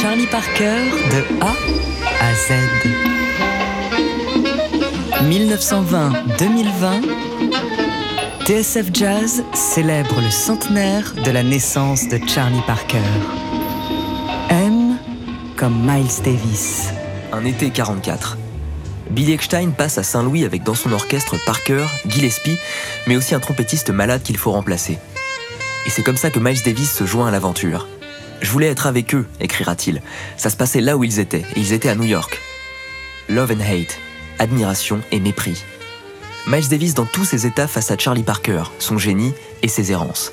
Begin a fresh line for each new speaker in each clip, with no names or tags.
Charlie Parker de A à Z. 1920-2020, TSF Jazz célèbre le centenaire de la naissance de Charlie Parker. M comme Miles Davis.
Un été 44. Billy Eckstein passe à Saint-Louis avec dans son orchestre Parker, Gillespie, mais aussi un trompettiste malade qu'il faut remplacer. Et c'est comme ça que Miles Davis se joint à l'aventure. Je voulais être avec eux, écrira-t-il. Ça se passait là où ils étaient, ils étaient à New York. Love and hate, admiration et mépris. Miles Davis dans tous ses états face à Charlie Parker, son génie et ses errances.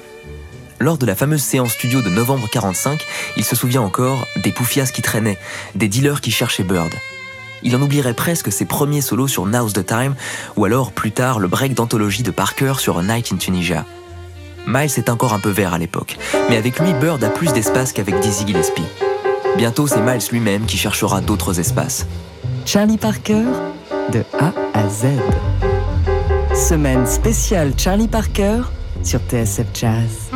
Lors de la fameuse séance studio de novembre 45, il se souvient encore des poufias qui traînaient, des dealers qui cherchaient Bird. Il en oublierait presque ses premiers solos sur Now's the Time, ou alors plus tard le break d'anthologie de Parker sur A Night in Tunisia. Miles est encore un peu vert à l'époque, mais avec lui Bird a plus d'espace qu'avec Dizzy Gillespie. Bientôt c'est Miles lui-même qui cherchera d'autres espaces.
Charlie Parker de A à Z. Semaine spéciale Charlie Parker sur TSF Jazz.